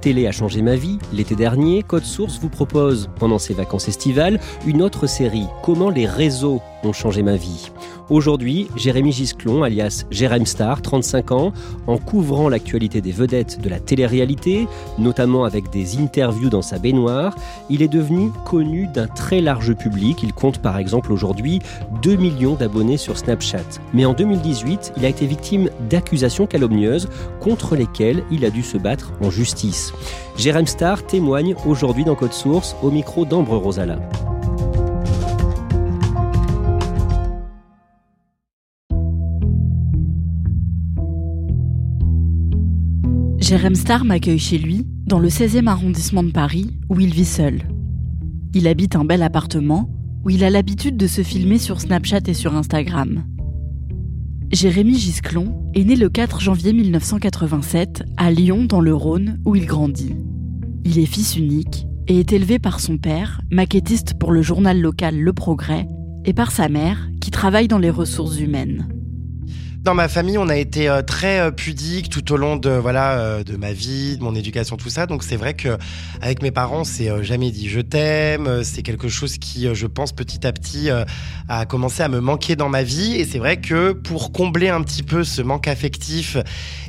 Télé a changé ma vie, l'été dernier, Code Source vous propose, pendant ses vacances estivales, une autre série, Comment les réseaux ont changé ma vie. Aujourd'hui, Jérémy Gisclon, alias Jérém Star, 35 ans, en couvrant l'actualité des vedettes de la télé-réalité, notamment avec des interviews dans sa baignoire, il est devenu connu d'un très large public. Il compte par exemple aujourd'hui 2 millions d'abonnés sur Snapchat. Mais en 2018, il a été victime d'accusations calomnieuses contre lesquelles il a dû se battre en justice. Jérém Star témoigne aujourd'hui dans Code Source au micro d'Ambre Rosala. Jérém Star m'accueille chez lui, dans le 16e arrondissement de Paris, où il vit seul. Il habite un bel appartement où il a l'habitude de se filmer sur Snapchat et sur Instagram. Jérémy Gisclon est né le 4 janvier 1987 à Lyon dans le Rhône où il grandit. Il est fils unique et est élevé par son père, maquettiste pour le journal local Le Progrès, et par sa mère qui travaille dans les ressources humaines. Dans ma famille, on a été euh, très euh, pudique tout au long de voilà euh, de ma vie, de mon éducation, tout ça. Donc c'est vrai que avec mes parents, c'est jamais dit je t'aime. C'est quelque chose qui, je pense, petit à petit, a commencé à me manquer dans ma vie. Et c'est vrai que pour combler un petit peu ce manque affectif,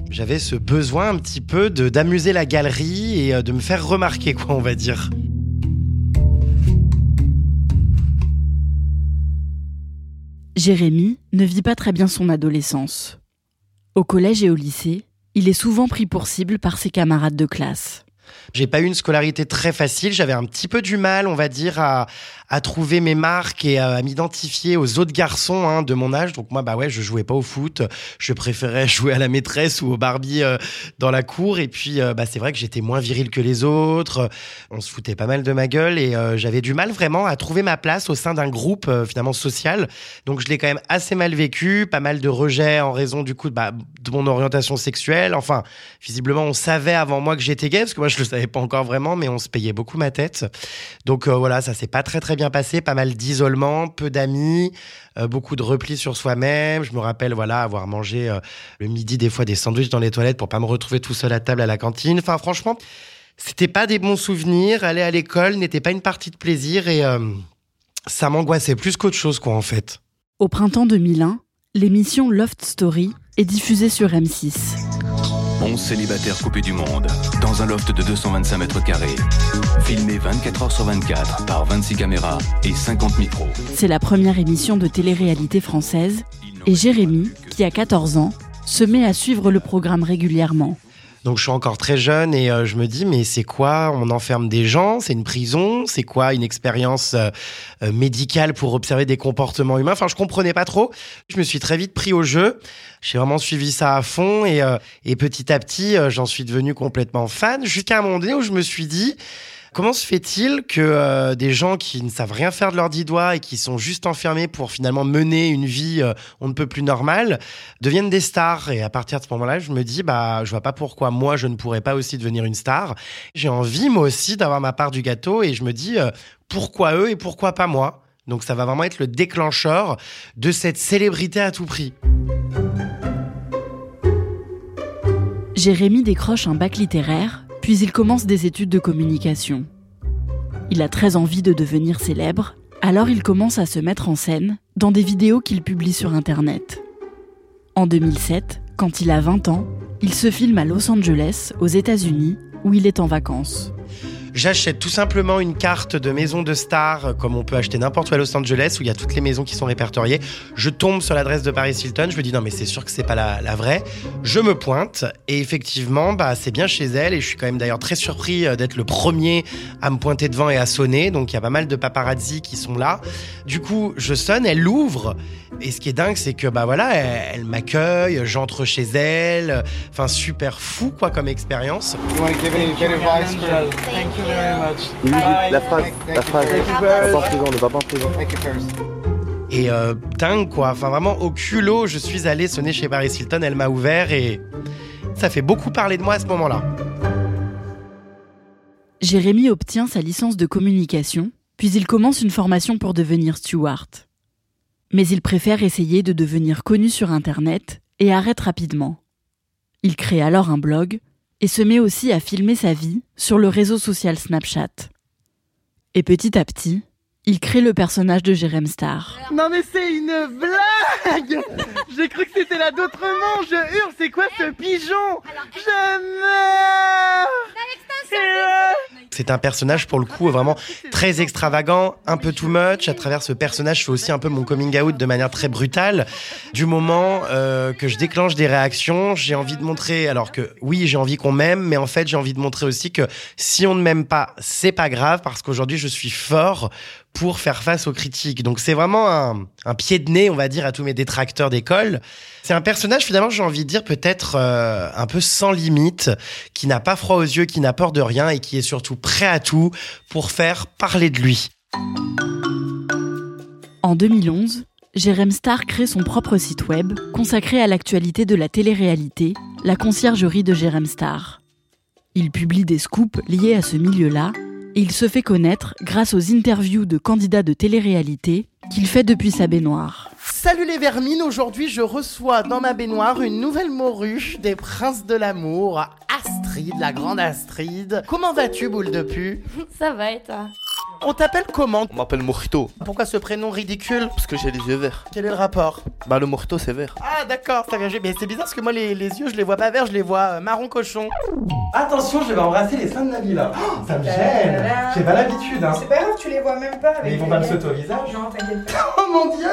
j'avais ce besoin un petit peu de d'amuser la galerie et de me faire remarquer, quoi, on va dire. Jérémy ne vit pas très bien son adolescence. Au collège et au lycée, il est souvent pris pour cible par ses camarades de classe. J'ai pas eu une scolarité très facile. J'avais un petit peu du mal, on va dire, à, à trouver mes marques et à, m'identifier aux autres garçons hein, de mon âge. Donc moi, bah ouais, je jouais pas au foot. Je préférais jouer à la maîtresse ou au Barbie euh, dans la cour. Et puis, euh, bah c'est vrai que j'étais moins viril que les autres. On se foutait pas mal de ma gueule et euh, j'avais du mal vraiment à trouver ma place au sein d'un groupe finalement social. Donc je l'ai quand même assez mal vécu, pas mal de rejets en raison du coup bah, de mon orientation sexuelle. Enfin, visiblement, on savait avant moi que j'étais gay parce que moi je le savais pas encore vraiment, mais on se payait beaucoup ma tête. Donc voilà, ça s'est pas très très bien passé, pas mal d'isolement, peu d'amis, euh, beaucoup de repli sur soi-même. Je me rappelle voilà avoir mangé euh, le midi des fois des sandwichs dans les toilettes pour pas me retrouver tout seul à table à la cantine. Enfin franchement, c'était pas des bons souvenirs. Aller à l'école n'était pas une partie de plaisir et euh, ça m'angoissait plus qu'autre chose quoi en fait. Au printemps 2001, l'émission Loft Story est diffusée sur M6. 11 célibataires coupés du monde, dans un loft de 225 mètres carrés. Filmé 24 heures sur 24 par 26 caméras et 50 micros. C'est la première émission de télé-réalité française et Jérémy, qui a 14 ans, se met à suivre le programme régulièrement. Donc je suis encore très jeune et euh, je me dis mais c'est quoi On enferme des gens C'est une prison C'est quoi une expérience euh, euh, médicale pour observer des comportements humains? Enfin je comprenais pas trop. Je me suis très vite pris au jeu. J'ai vraiment suivi ça à fond et, et petit à petit j'en suis devenu complètement fan jusqu'à un moment donné où je me suis dit Comment se fait-il que euh, des gens qui ne savent rien faire de leurs dix doigts et qui sont juste enfermés pour finalement mener une vie euh, on ne peut plus normale deviennent des stars? Et à partir de ce moment-là, je me dis bah je vois pas pourquoi moi je ne pourrais pas aussi devenir une star. J'ai envie moi aussi d'avoir ma part du gâteau et je me dis euh, pourquoi eux et pourquoi pas moi? Donc ça va vraiment être le déclencheur de cette célébrité à tout prix. Jérémy décroche un bac littéraire Puis il commence des études de communication. Il a très envie de devenir célèbre, alors il commence à se mettre en scène dans des vidéos qu'il publie sur Internet. En 2007, quand il a 20 ans, il se filme à Los Angeles, aux États-Unis, où il est en vacances. J'achète tout simplement une carte de maison de stars, euh, comme on peut acheter n'importe où à Los Angeles, où il y a toutes les maisons qui sont répertoriées. Je tombe sur l'adresse de Paris Hilton, je me dis non mais c'est sûr que c'est pas la, vraie. Je me pointe et effectivement, bah c'est bien chez elle et je suis quand même d'ailleurs très surpris euh, d'être le premier à me pointer devant et à sonner. Donc il y a pas mal de paparazzi qui sont là. Du coup, je sonne, elle l'ouvre et ce qui est dingue, c'est que bah voilà, elle, elle m'accueille, j'entre chez elle. Enfin super fou quoi comme expérience. La phrase, la phrase. Pas en prison, ne va pas en prison. Et euh, dingue quoi, enfin vraiment au culot, je suis allé sonner chez Paris Hilton, elle m'a ouvert et ça fait beaucoup parler de moi à ce moment-là. Jérémy obtient sa licence de communication, puis il commence une formation pour devenir steward. Mais il préfère essayer de devenir connu sur Internet et arrête rapidement. Il crée alors un blog et se met aussi à filmer sa vie sur le réseau social Snapchat. Et petit à petit, il crée le personnage de Jérém Star. Non mais c'est une blague J'ai cru que c'était la d'autres monts, je hurle, c'est quoi ce pigeon? Je meurs c'est un personnage pour le coup vraiment très extravagant, un peu too much. À travers ce personnage, je fais aussi un peu mon coming out de manière très brutale. Du moment euh, que je déclenche des réactions, j'ai envie de montrer, alors que oui, j'ai envie qu'on m'aime, mais en fait, j'ai envie de montrer aussi que si on ne m'aime pas, c'est pas grave parce qu'aujourd'hui, je suis fort pour faire face aux critiques. Donc c'est vraiment un, pied de nez, on va dire, à tous mes détracteurs d'école. C'est un personnage, finalement, j'ai envie de dire, peut-être euh, un peu sans limite, qui n'a pas froid aux yeux, qui n'a peur de rien et qui est surtout prêt à tout pour faire parler de lui. En 2011, Jérém Star crée son propre site web consacré à l'actualité de la télé-réalité, la conciergerie de Jérém Star. Il publie des scoops liés à ce milieu-là il se fait connaître grâce aux interviews de candidats de télé-réalité qu'il fait depuis sa baignoire. Salut les vermines, aujourd'hui je reçois dans ma baignoire une nouvelle morue des princes de l'amour, Astrid, la grande Astrid. Comment vas-tu, boule de pu? Ça va et toi? On t'appelle comment On m'appelle Mojito. Pourquoi ce prénom ridicule Parce que j'ai les yeux verts. Quel est le rapport Bah le Mojito c'est vert. Ah d'accord, ça vient. Mais c'est bizarre parce que moi les, les, yeux je les vois pas verts, je les vois euh, marron cochon. Attention, je vais embrasser les seins de Nabila. Oh, ça me gêne. J'ai pas l'habitude. Hein. C'est pas grave, tu les vois même pas. Mais ils vont pas me sauter au visage. Non, t'inquiète pas. Oh mon dieu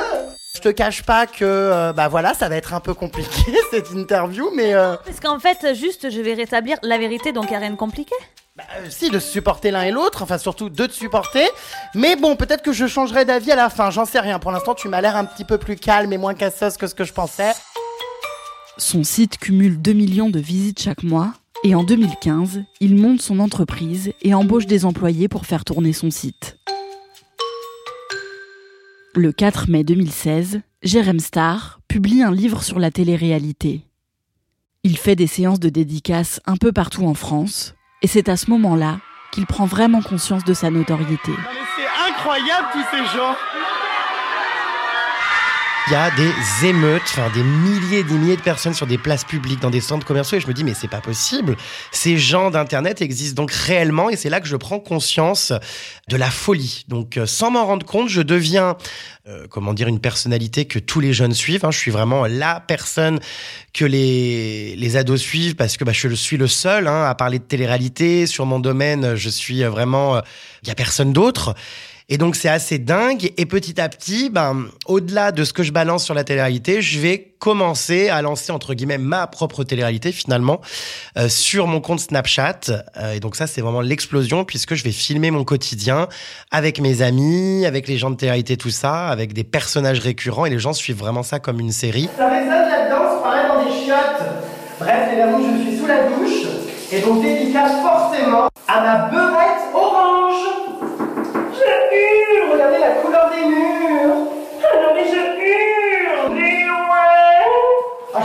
je te cache pas que euh, bah voilà, ça va être un peu compliqué cette interview, mais euh... parce qu'en fait, juste, je vais rétablir la vérité, donc y a rien de compliqué. Bah, euh, si, de supporter l'un et l'autre, enfin surtout de te supporter. Mais bon, peut-être que je changerai d'avis à la fin, j'en sais rien. Pour l'instant, tu m'as l'air un petit peu plus calme et moins casseuse que ce que je pensais. Son site cumule 2 millions de visites chaque mois. Et en 2015, il monte son entreprise et embauche des employés pour faire tourner son site. Le 4 mai 2016, Jérém Star publie un livre sur la télé-réalité. Il fait des séances de dédicaces un peu partout en France, et c'est à ce moment-là qu'il prend vraiment conscience de sa notoriété. C'est incroyable tous ces gens il y a des émeutes, enfin des milliers et des milliers de personnes sur des places publiques, dans des centres commerciaux, et je me dis mais c'est pas possible. Ces gens d'internet existent donc réellement, et c'est là que je prends conscience de la folie. Donc euh, sans m'en rendre compte, je deviens euh, comment dire une personnalité que tous les jeunes suivent. Hein. Je suis vraiment la personne que les les ados suivent parce que bah, je suis le seul hein, à parler de télé-réalité sur mon domaine. Je suis vraiment, il y a personne d'autre. Et donc c'est assez dingue. Et petit à petit, ben, au-delà de ce que je balance sur la télé-réalité, je vais commencer à lancer entre guillemets ma propre télé-réalité finalement euh, sur mon compte Snapchat. Euh, et donc ça c'est vraiment l'explosion puisque je vais filmer mon quotidien avec mes amis, avec les gens de télé-réalité, tout ça, avec des personnages récurrents et les gens suivent vraiment ça comme une série. Ça résonne là-dedans, se paraît dans des chiottes. Bref, évidemment, je suis sous la douche et donc dédicace forcément à ma beurette orange. Je hurle, regardez la couleur des murs.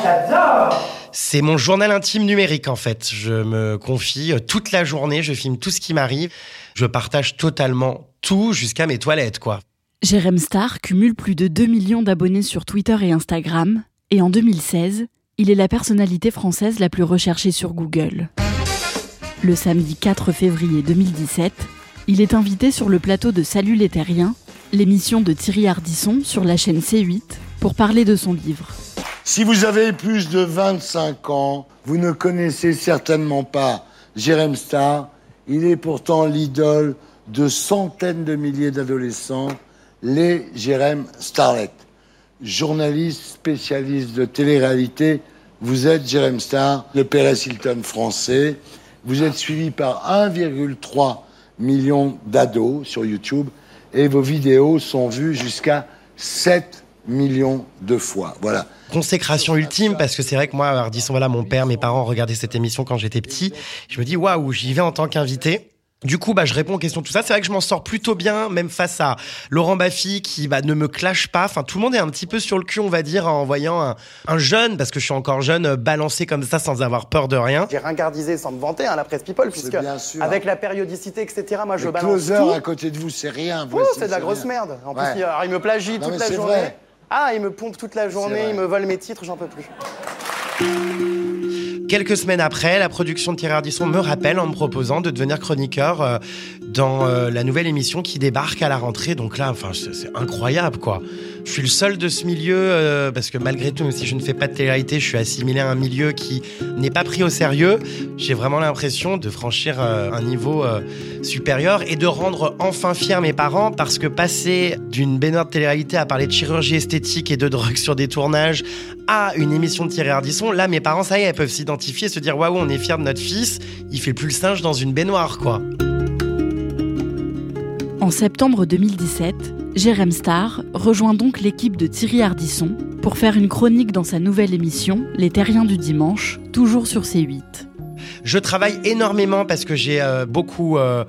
J'adore. C'est mon journal intime numérique en fait. Je me confie euh, toute la journée, je filme tout ce qui m'arrive, je partage totalement tout jusqu'à mes toilettes quoi. Jérém Star cumule plus de 2 millions d'abonnés sur Twitter et Instagram, et en 2016, il est la personnalité française la plus recherchée sur Google. Le samedi 4 février 2017, il est invité sur le plateau de Salut les Terriens, l'émission de Thierry Ardisson sur la chaîne C8, pour parler de son livre. Si vous avez plus de 25 ans, vous ne connaissez certainement pas Jérém Star. Il est pourtant l'idole de centaines de milliers d'adolescents, les Jérém Starlet. Journaliste spécialiste de télé-réalité, vous êtes Jérém Star, le Perez Hilton français. Vous êtes suivi par 1,3 million d'ados sur YouTube et vos vidéos sont vues jusqu'à 7 millions de fois. Voilà. Consécration ultime parce que c'est vrai que moi, Ardisson, voilà, mon père, mes parents regardaient cette émission quand j'étais petit. Je me dis waouh, j'y vais en tant qu'invité. Du coup, bah, je réponds aux questions, tout ça. C'est vrai que je m'en sors plutôt bien, même face à Laurent Baffy qui bah, ne me clash pas. Enfin, tout le monde est un petit peu sur le cul, on va dire, en voyant un, un jeune, parce que je suis encore jeune, euh, balancer comme ça sans avoir peur de rien. J'ai ringardisé sans me vanter hein, la presse People, puisque bien sûr. avec la périodicité, etc., moi je Le balance closer tout. à côté de vous, c'est rien. Oh, c'est de la grosse rien. merde. En Ouais. plus, il, alors, il me plagie Non, toute mais la journée. vrai. Ah, il me pompe toute la journée, il me vole mes titres, j'en peux plus. Quelques semaines après, la production de Thierry Ardisson me rappelle en me proposant de devenir chroniqueur euh, dans euh, la nouvelle émission qui débarque à la rentrée. Donc là, enfin, c'est incroyable, quoi. Je suis le seul de ce milieu euh, parce que malgré tout, même si je ne fais pas de télé-réalité, je suis assimilé à un milieu qui n'est pas pris au sérieux. J'ai vraiment l'impression de franchir euh, un niveau euh, supérieur et de rendre enfin fiers mes parents parce que passer d'une baignoire de télé-réalité à parler de chirurgie esthétique et de drogue sur des tournages à une émission de Thierry Ardisson, là mes parents ça y est, elles peuvent s'identifier, se dire waouh, on est fiers de notre fils, il fait plus le singe dans une baignoire quoi. En septembre 2017, Jérém Star rejoint donc l'équipe de Thierry Ardisson pour faire une chronique dans sa nouvelle émission Les Terriens du Dimanche, toujours sur C8. Je travaille énormément parce que j'ai euh, beaucoup euh,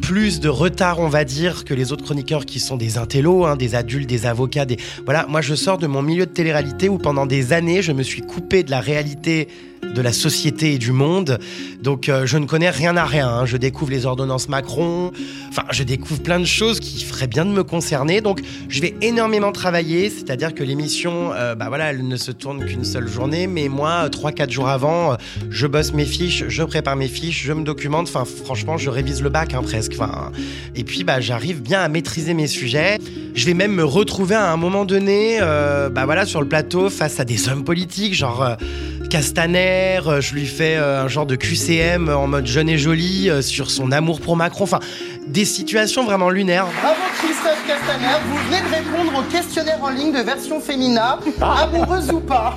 plus de retard, on va dire, que les autres chroniqueurs qui sont des intellos, hein, des adultes, des avocats. Des... Voilà, moi je sors de mon milieu de télé-réalité où pendant des années je me suis coupé de la réalité de la société et du monde. Donc euh, je ne connais rien à rien. hein. Je découvre les ordonnances Macron. Enfin, je découvre plein de choses qui feraient bien de me concerner. Donc je vais énormément travailler. C'est-à-dire que l'émission, euh, bah voilà, elle ne se tourne qu'une seule journée. Mais moi, 3-4 jours avant, euh, je bosse mes fiches, je prépare mes fiches, je me documente. Enfin, franchement, je révise le bac hein, presque. Enfin, et puis, bah, j'arrive bien à maîtriser mes sujets. Je vais même me retrouver à un moment donné, bah voilà, sur le plateau face à des hommes politiques, genre. Euh, Castaner, euh, je lui fais euh, un genre de QCM en mode jeune et jolie euh, sur son amour pour Macron. Enfin, des situations vraiment lunaires. Bravo Christophe Castaner, vous venez de répondre au questionnaire en ligne de version féminin, amoureuse ou pas.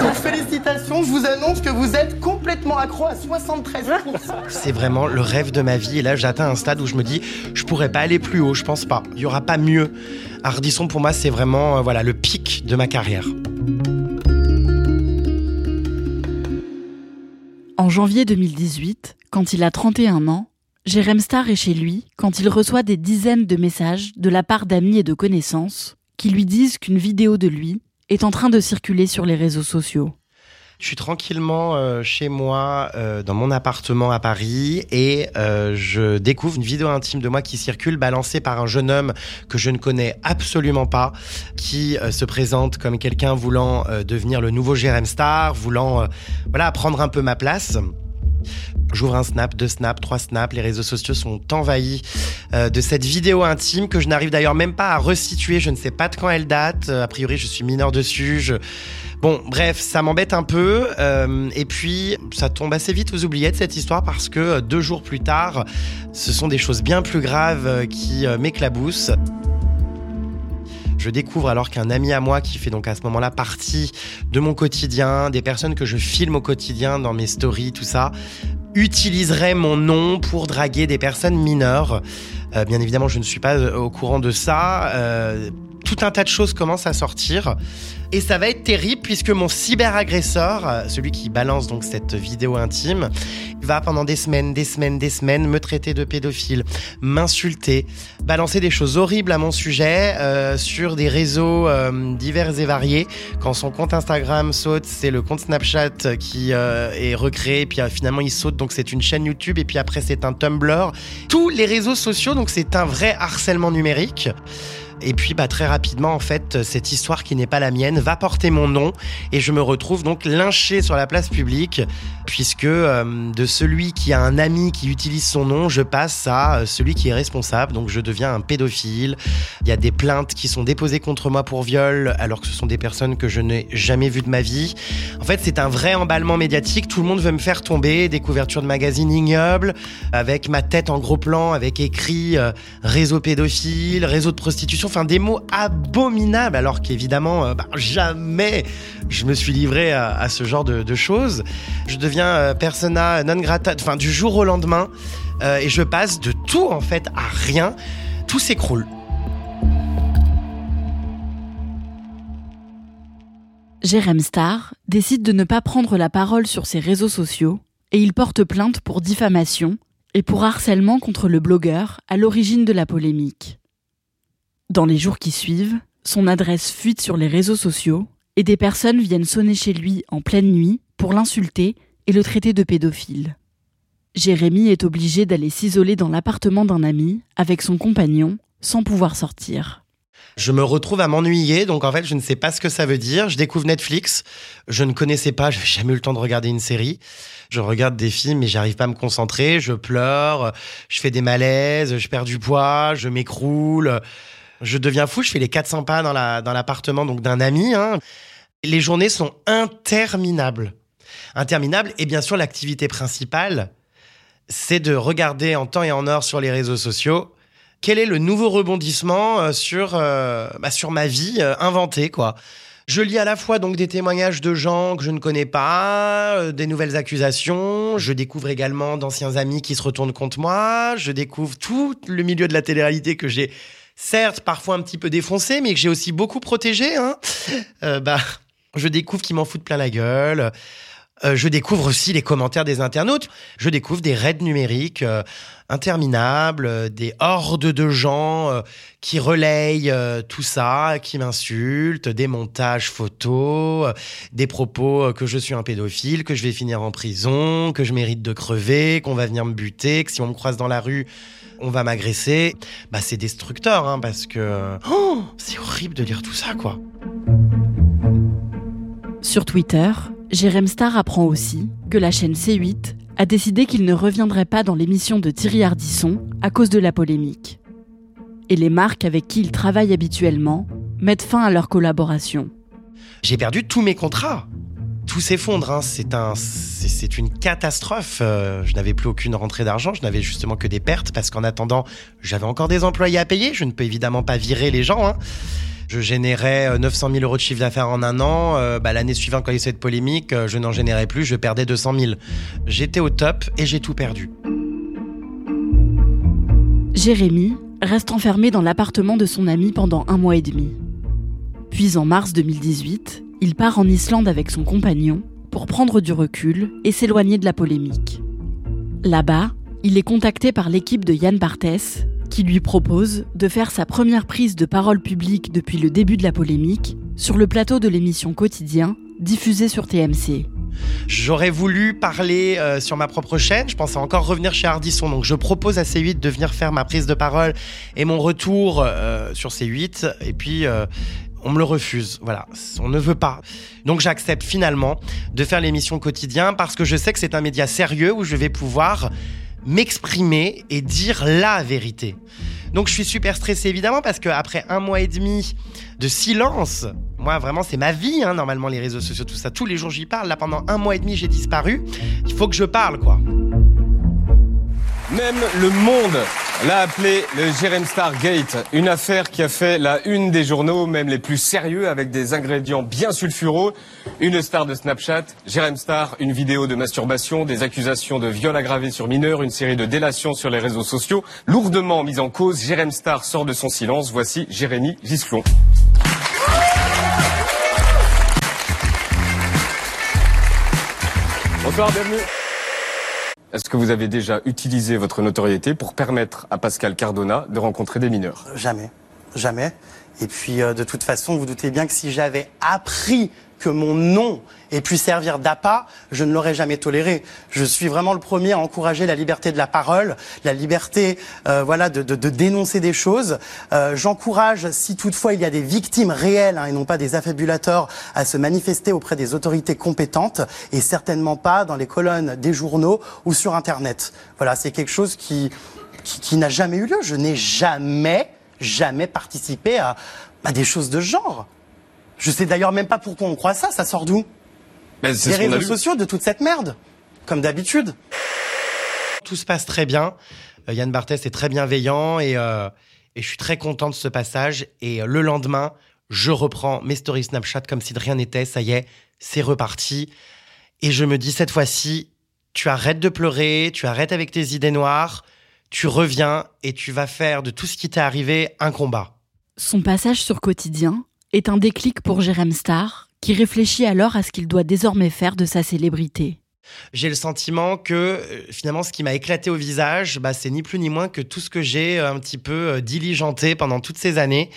Donc félicitations, je vous annonce que vous êtes complètement accro à 73%. C'est vraiment le rêve de ma vie. Et là, j'atteins un stade où je me dis, je pourrais pas aller plus haut. Je pense pas. Il y aura pas mieux. Ardisson, pour moi, c'est vraiment euh, voilà le pic de ma carrière. En janvier 2018, quand il a 31 ans, Jérém Star est chez lui quand il reçoit des dizaines de messages de la part d'amis et de connaissances qui lui disent qu'une vidéo de lui est en train de circuler sur les réseaux sociaux. Je suis tranquillement euh, chez moi, euh, dans mon appartement à Paris, et euh, je découvre une vidéo intime de moi qui circule, balancée par un jeune homme que je ne connais absolument pas, qui euh, se présente comme quelqu'un voulant devenir le nouveau Jérém Star, voulant voilà prendre un peu ma place. J'ouvre un snap, deux snaps, trois snaps. Les réseaux sociaux sont envahis euh, de cette vidéo intime que je n'arrive d'ailleurs même pas à resituer. Je ne sais pas de quand elle date. Euh, a priori, je suis mineur dessus. Je... Bon, bref, ça m'embête un peu. Euh, et puis, ça tombe assez vite aux oubliettes cette histoire parce que deux jours plus tard, ce sont des choses bien plus graves qui m'éclaboussent. Je découvre alors qu'un ami à moi qui fait donc à ce moment-là partie de mon quotidien, des personnes que je filme au quotidien dans mes stories, tout ça, utiliserait mon nom pour draguer des personnes mineures. Euh, bien évidemment, je ne suis pas euh, au courant de ça. Euh, tout un tas de choses commencent à sortir. Et ça va être terrible puisque mon cyberagresseur, euh, celui qui balance donc cette vidéo intime, va pendant des semaines, des semaines, des semaines me traiter de pédophile, m'insulter, balancer des choses horribles à mon sujet euh, sur des réseaux euh, divers et variés. Quand son compte Instagram saute, c'est le compte Snapchat qui euh, est recréé, puis euh, finalement il saute, donc c'est une chaîne YouTube, et puis après c'est un Tumblr. Tous les réseaux sociaux, donc c'est un vrai harcèlement numérique. Et puis bah, très rapidement, en fait, cette histoire qui n'est pas la mienne va porter mon nom et je me retrouve donc lynché sur la place publique puisque euh, de celui qui a un ami qui utilise son nom, je passe à euh, celui qui est responsable. Donc je deviens un pédophile. Il y a des plaintes qui sont déposées contre moi pour viol alors que ce sont des personnes que je n'ai jamais vues de ma vie. En fait, c'est un vrai emballement médiatique. Tout le monde veut me faire tomber. Des couvertures de magazines ignobles avec ma tête en gros plan, avec écrit euh, réseau pédophile, réseau de prostitution, enfin des mots abominables alors qu'évidemment, bah, jamais je me suis livré à, ce genre de, choses. Je deviens euh, persona non grata, du jour au lendemain, euh, et je passe de tout en fait à rien. Tout s'écroule. Jérém Star décide de ne pas prendre la parole sur ses réseaux sociaux et il porte plainte pour diffamation et pour harcèlement contre le blogueur à l'origine de la polémique. Dans les jours qui suivent, son adresse fuite sur les réseaux sociaux et des personnes viennent sonner chez lui en pleine nuit pour l'insulter et le traiter de pédophile. Jérémy est obligé d'aller s'isoler dans l'appartement d'un ami avec son compagnon sans pouvoir sortir. Je me retrouve à m'ennuyer, donc en fait, je ne sais pas ce que ça veut dire. Je découvre Netflix. Je ne connaissais pas, j'ai jamais eu le temps de regarder une série. Je regarde des films, mais j'arrive pas à me concentrer. Je pleure, je fais des malaises, je perds du poids, je m'écroule. Je deviens fou, je fais les 400 pas dans l'appartement d'un ami. Hein. Les journées sont interminables interminable. Et bien sûr, l'activité principale, c'est de regarder en temps et en heure sur les réseaux sociaux quel est le nouveau rebondissement euh, sur, euh, bah, sur ma vie euh, inventée, quoi. Je lis à la fois donc des témoignages de gens que je ne connais pas, des nouvelles accusations. Je découvre également d'anciens amis qui se retournent contre moi. Je découvre tout le milieu de la télé-réalité que j'ai certes parfois un petit peu défoncé, mais que j'ai aussi beaucoup protégé. Hein. bah, je découvre qu'ils m'en foutent plein la gueule. Euh, je découvre aussi les commentaires des internautes. Je découvre des raids numériques euh, interminables, euh, des hordes de gens qui relayent tout ça, qui m'insultent, des montages photos, des propos que je suis un pédophile, que je vais finir en prison, que je mérite de crever, qu'on va venir me buter, que si on me croise dans la rue, on va m'agresser. Bah c'est destructeur, hein, parce que oh, c'est horrible de lire tout ça, quoi. Sur Twitter, Jérém Star apprend aussi que la chaîne C8 a décidé qu'il ne reviendrait pas dans l'émission de Thierry Ardisson à cause de la polémique. Et les marques avec qui il travaille habituellement mettent fin à leur collaboration. J'ai perdu tous mes contrats. Tout s'effondre, hein. c'est une catastrophe. Euh, je n'avais plus aucune rentrée d'argent, je n'avais justement que des pertes parce qu'en attendant, j'avais encore des employés à payer. Je ne peux évidemment pas virer les gens. Hein je générais 900 euh, 000 euros de chiffre d'affaires en un an. Euh, bah, L'année suivante, quand il y a cette polémique, euh, je n'en générais plus, je perdais 200 000. J'étais au top et j'ai tout perdu. Jérémy reste enfermé dans l'appartement de son ami pendant un mois et demi. Puis en mars 2018, il part en Islande avec son compagnon pour prendre du recul et s'éloigner de la polémique. Là-bas, il est contacté par l'équipe de Yann Barthès, qui lui propose de faire sa première prise de parole publique depuis le début de la polémique sur le plateau de l'émission Quotidien diffusée sur TMC. J'aurais voulu parler euh, sur ma propre chaîne, je pensais encore revenir chez Ardisson, donc je propose à C8 de venir faire ma prise de parole et mon retour euh, sur C8, et puis euh, on me le refuse, voilà, on ne veut pas. Donc j'accepte finalement de faire l'émission Quotidien parce que je sais que c'est un média sérieux où je vais pouvoir m'exprimer et dire la vérité. Donc je suis super stressé évidemment parce qu'après un mois et demi de silence, moi vraiment c'est ma vie hein, normalement les réseaux sociaux tout ça, tous les jours j'y parle, là pendant un mois et demi j'ai disparu, il faut que je parle quoi. Même le monde l'a appelé le Jerem Star Gate, une affaire qui a fait la une des journaux, même les plus sérieux, avec des ingrédients bien sulfureux. Une star de Snapchat, Jerem Star, une vidéo de masturbation, des accusations de viol aggravé sur mineurs, une série de délations sur les réseaux sociaux, lourdement mise en cause. Jerem Star sort de son silence. Voici Jérémy Gisclon. Bonsoir, bienvenue. Est-ce que vous avez déjà utilisé votre notoriété pour permettre à Pascal Cardona de rencontrer des mineurs? Jamais, jamais. Et puis, euh, de toute façon, vous doutez bien que si j'avais appris que mon nom ait pu servir d'appât, je ne l'aurais jamais toléré. Je suis vraiment le premier à encourager la liberté de la parole, la liberté, euh, voilà, de, dénoncer des choses. Euh, J'encourage, si toutefois il y a des victimes réelles hein, et non pas des affabulateurs, à se manifester auprès des autorités compétentes et certainement pas dans les colonnes des journaux ou sur Internet. Voilà, c'est quelque chose qui, qui, qui n'a jamais eu lieu. Je n'ai jamais, jamais participé à, à des choses de ce genre. Je sais d'ailleurs même pas pourquoi on croit ça, ça sort d'où? Ben, c'est Des réseaux sociaux, de toute cette merde, comme d'habitude. Tout se passe très bien. Euh, Yann Barthès est très bienveillant et, euh, et je suis très content de ce passage. Et euh, le lendemain, je reprends mes stories Snapchat comme si de rien n'était. Ça y est, c'est reparti. Et je me dis cette fois-ci, tu arrêtes de pleurer, tu arrêtes avec tes idées noires, tu reviens et tu vas faire de tout ce qui t'est arrivé un combat. Son passage sur Quotidien est un déclic pour Jérém Star, qui réfléchit alors à ce qu'il doit désormais faire de sa célébrité. J'ai le sentiment que euh, finalement ce qui m'a éclaté au visage, bah, c'est ni plus ni moins que tout ce que j'ai euh, un petit peu euh, diligenté pendant toutes ces années.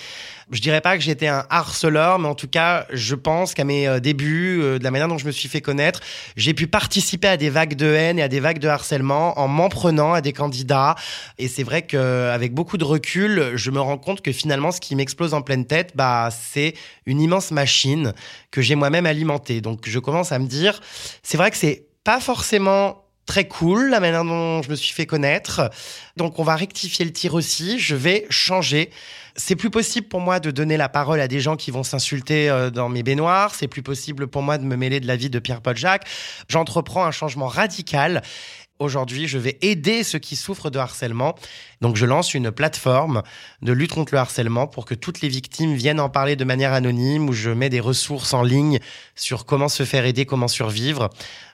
Je dirais pas que j'étais un harceleur, mais en tout cas, je pense qu'à mes euh, débuts, euh, de la manière dont je me suis fait connaître, j'ai pu participer à des vagues de haine et à des vagues de harcèlement en m'en prenant à des candidats. Et c'est vrai qu'avec beaucoup de recul, je me rends compte que finalement, ce qui m'explose en pleine tête, bah, c'est une immense machine que j'ai moi-même alimentée. Donc, je commence à me dire, c'est vrai que c'est pas forcément très cool la manière dont je me suis fait connaître. Donc on va rectifier le tir aussi, je vais changer. C'est plus possible pour moi de donner la parole à des gens qui vont s'insulter euh, dans mes baignoires, c'est plus possible pour moi de me mêler de la vie de Pierre-Paul Jacques. J'entreprends un changement radical. Aujourd'hui, je vais aider ceux qui souffrent de harcèlement. Donc, je lance une plateforme de lutte contre le harcèlement pour que toutes les victimes viennent en parler de manière anonyme, où je mets des ressources en ligne sur comment se faire aider, comment survivre.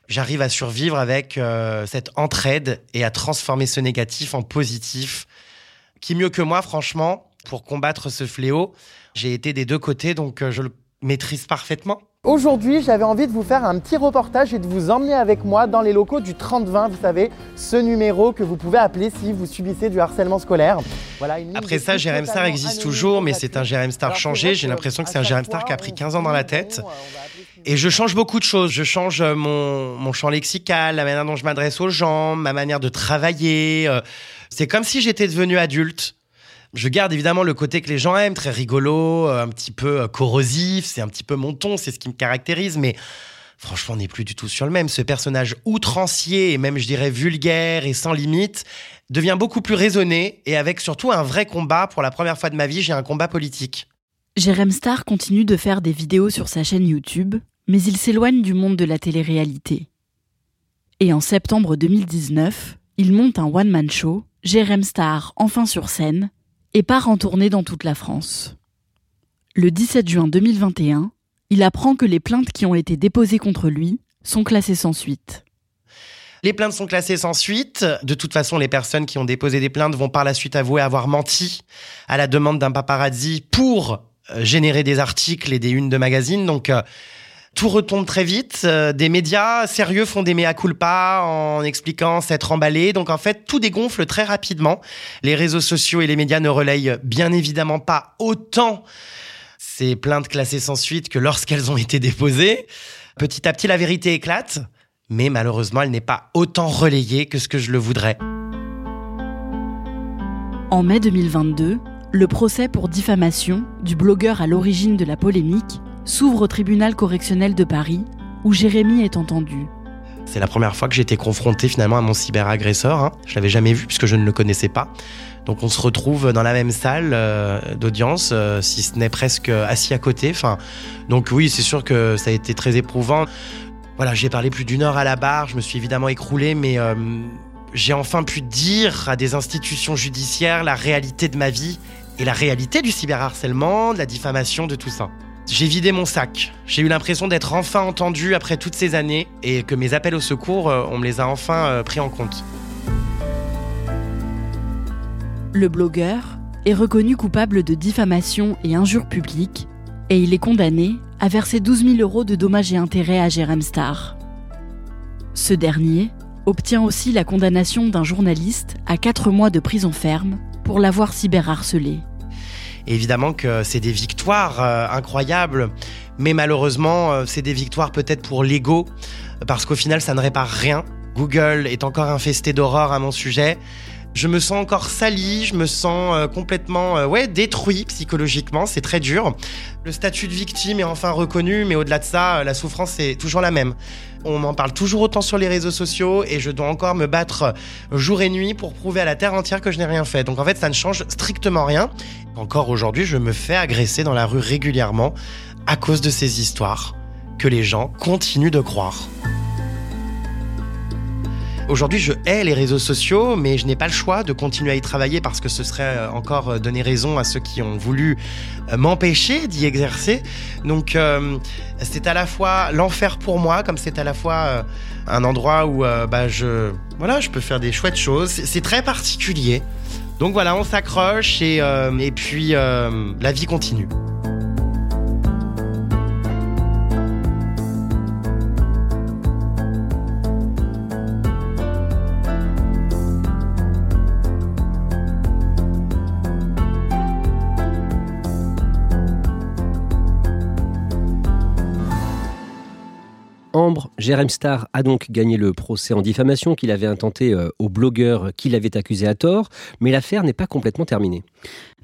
J'arrive à survivre avec euh, cette entraide et à transformer ce négatif en positif. Qui mieux que moi, franchement, pour combattre ce fléau J'ai été des deux côtés, donc euh, je le maîtrise parfaitement. Aujourd'hui, j'avais envie de vous faire un petit reportage et de vous emmener avec moi dans les locaux du 3020, vous savez, ce numéro que vous pouvez appeler si vous subissez du harcèlement scolaire. Voilà, une ligne Après ça, Jérém Star existe toujours, mais c'est un Jérém Star changé. J'ai l'impression que c'est un Jérém Star qui a pris on 15 ans dans la tête. Et je change beaucoup de choses. Je change euh, mon, mon champ lexical, la manière dont je m'adresse aux gens, ma manière de travailler. euh, C'est comme si j'étais devenu adulte. Je garde évidemment le côté que les gens aiment, très rigolo, euh, un petit peu corrosif, c'est un petit peu mon ton, c'est ce qui me caractérise, mais franchement, on n'est plus du tout sur le même. Ce personnage outrancier et même, je dirais, vulgaire et sans limite devient beaucoup plus raisonné et avec surtout un vrai combat. Pour la première fois de ma vie, j'ai un combat politique. Jérém Star continue de faire des vidéos sur sa chaîne YouTube, mais il s'éloigne du monde de la télé-réalité. Et en septembre 2019, il monte un one-man show, Jérém Star enfin sur scène, et part en tournée dans toute la France. Le 17 juin 2021, il apprend que les plaintes qui ont été déposées contre lui sont classées sans suite. Les plaintes sont classées sans suite. De toute façon, les personnes qui ont déposé des plaintes vont par la suite avouer avoir menti à la demande d'un paparazzi pour générer des articles et des unes de magazines. Donc, euh, tout retombe très vite. Euh, des médias sérieux font des mea culpa en expliquant s'être emballés. Donc, en fait, tout dégonfle très rapidement. Les réseaux sociaux et les médias ne relayent bien évidemment pas autant ces plaintes classées sans suite que lorsqu'elles ont été déposées. Petit à petit, la vérité éclate mais malheureusement, elle n'est pas autant relayée que ce que je le voudrais. En mai 2022, le procès pour diffamation du blogueur à l'origine de la polémique s'ouvre au tribunal correctionnel de Paris, où Jérémy est entendu. C'est la première fois que été confronté finalement à mon cyberagresseur. Hein. Je l'avais jamais vu puisque je ne le connaissais pas. Donc on se retrouve dans la même salle euh, d'audience, euh, si ce n'est presque assis à côté. Enfin, donc oui, c'est sûr que ça a été très éprouvant. Voilà, j'ai parlé plus d'une heure à la barre, je me suis évidemment écroulé, mais euh, j'ai enfin pu dire à des institutions judiciaires la réalité de ma vie et la réalité du cyberharcèlement, de la diffamation, de tout ça. J'ai vidé mon sac. J'ai eu l'impression d'être enfin entendu après toutes ces années et que mes appels au secours, euh, on me les a enfin euh, pris en compte. Le blogueur est reconnu coupable de diffamation et injure publique et il est condamné à verser 12 000 euros de dommages et intérêts à Jérém Star. Ce dernier obtient aussi la condamnation d'un journaliste à 4 mois de prison ferme pour l'avoir cyberharcelé. Et évidemment que c'est des victoires euh, incroyables, Mais malheureusement, euh, c'est des victoires peut-être pour l'ego, parce qu'au final, ça ne répare rien. Google est encore infesté d'horreur à mon sujet. Je me sens encore sali, je me sens euh, complètement euh, ouais, détruit psychologiquement, c'est très dur. Le statut de victime est enfin reconnu, mais au-delà de ça, la souffrance est toujours la même. On m'en parle toujours autant sur les réseaux sociaux et je dois encore me battre jour et nuit pour prouver à la terre entière que je n'ai rien fait. Donc en fait, ça ne change strictement rien. Encore aujourd'hui, je me fais agresser dans la rue régulièrement à cause de ces histoires que les gens continuent de croire. Aujourd'hui, je hais les réseaux sociaux, mais je n'ai pas le choix de continuer à y travailler parce que ce serait euh, encore euh, donner raison à ceux qui ont voulu euh, m'empêcher d'y exercer. Donc, c'est à la fois l'enfer pour moi, comme c'est à la fois un endroit où bah, je, voilà, je peux faire des chouettes choses. C'est très particulier. Donc voilà, on s'accroche et, et puis la vie continue. Jérém Star a donc gagné le procès en diffamation qu'il avait intenté euh, au blogueur qui l'avait accusé à tort, mais l'affaire n'est pas complètement terminée.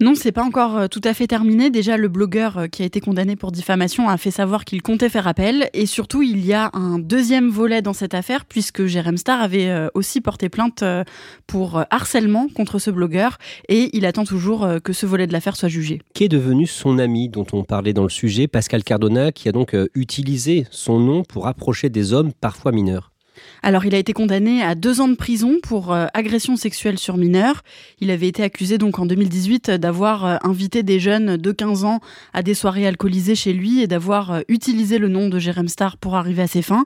Non, c'est pas encore euh, tout à fait terminé. Déjà, le blogueur euh, qui a été condamné pour diffamation a fait savoir qu'il comptait faire appel. Et surtout, il y a un deuxième volet dans cette affaire, puisque Jérém Star avait euh, aussi porté plainte pour harcèlement contre ce blogueur. Et il attend toujours que ce volet de l'affaire soit jugé. Qui est devenu son ami dont on parlait dans le sujet, Pascal Cardona, qui a donc utilisé son nom pour approcher des hommes parfois mineurs? Alors, il a été condamné à deux ans de prison pour euh, agression sexuelle sur mineurs. Il avait été accusé donc en 2018 d'avoir euh, invité des jeunes de 15 ans à des soirées alcoolisées chez lui et d'avoir euh, utilisé le nom de Jérém Star pour arriver à ses fins.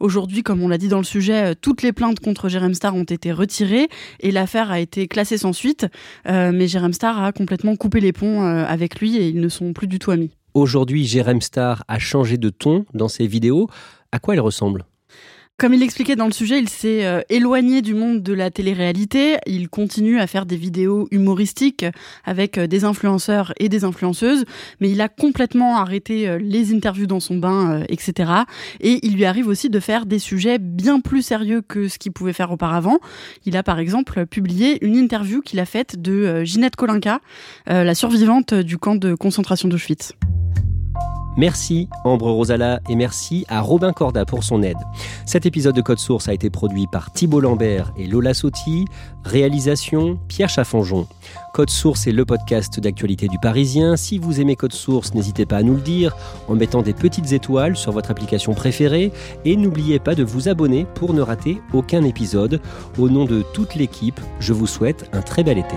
Aujourd'hui, comme on l'a dit dans le sujet, toutes les plaintes contre Jérém Star ont été retirées et l'affaire a été classée sans suite. mais Jérém Star a complètement coupé les ponts avec lui et ils ne sont plus du tout amis. Aujourd'hui, Jérém Star a changé de ton dans ses vidéos. À quoi il ressemble? Comme il l'expliquait dans le sujet, il s'est euh, éloigné du monde de la télé-réalité. Il continue à faire des vidéos humoristiques avec euh, des influenceurs et des influenceuses, mais il a complètement arrêté euh, les interviews dans son bain, etc. Et il lui arrive aussi de faire des sujets bien plus sérieux que ce qu'il pouvait faire auparavant. Il a par exemple publié une interview qu'il a faite de Ginette Kolinka, la survivante du camp de concentration d'Auschwitz. Merci Ambre Rosala et merci à Robin Corda pour son aide. Cet épisode de Code Source a été produit par Thibault Lambert et Lola Sotti. Réalisation Pierre Chaffanjon. Code Source est le podcast d'actualité du Parisien. Si vous aimez Code Source, n'hésitez pas à nous le dire en mettant des petites étoiles sur votre application préférée et n'oubliez pas de vous abonner pour ne rater aucun épisode. Au nom de toute l'équipe, je vous souhaite un très bel été.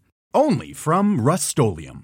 only from Rustolium.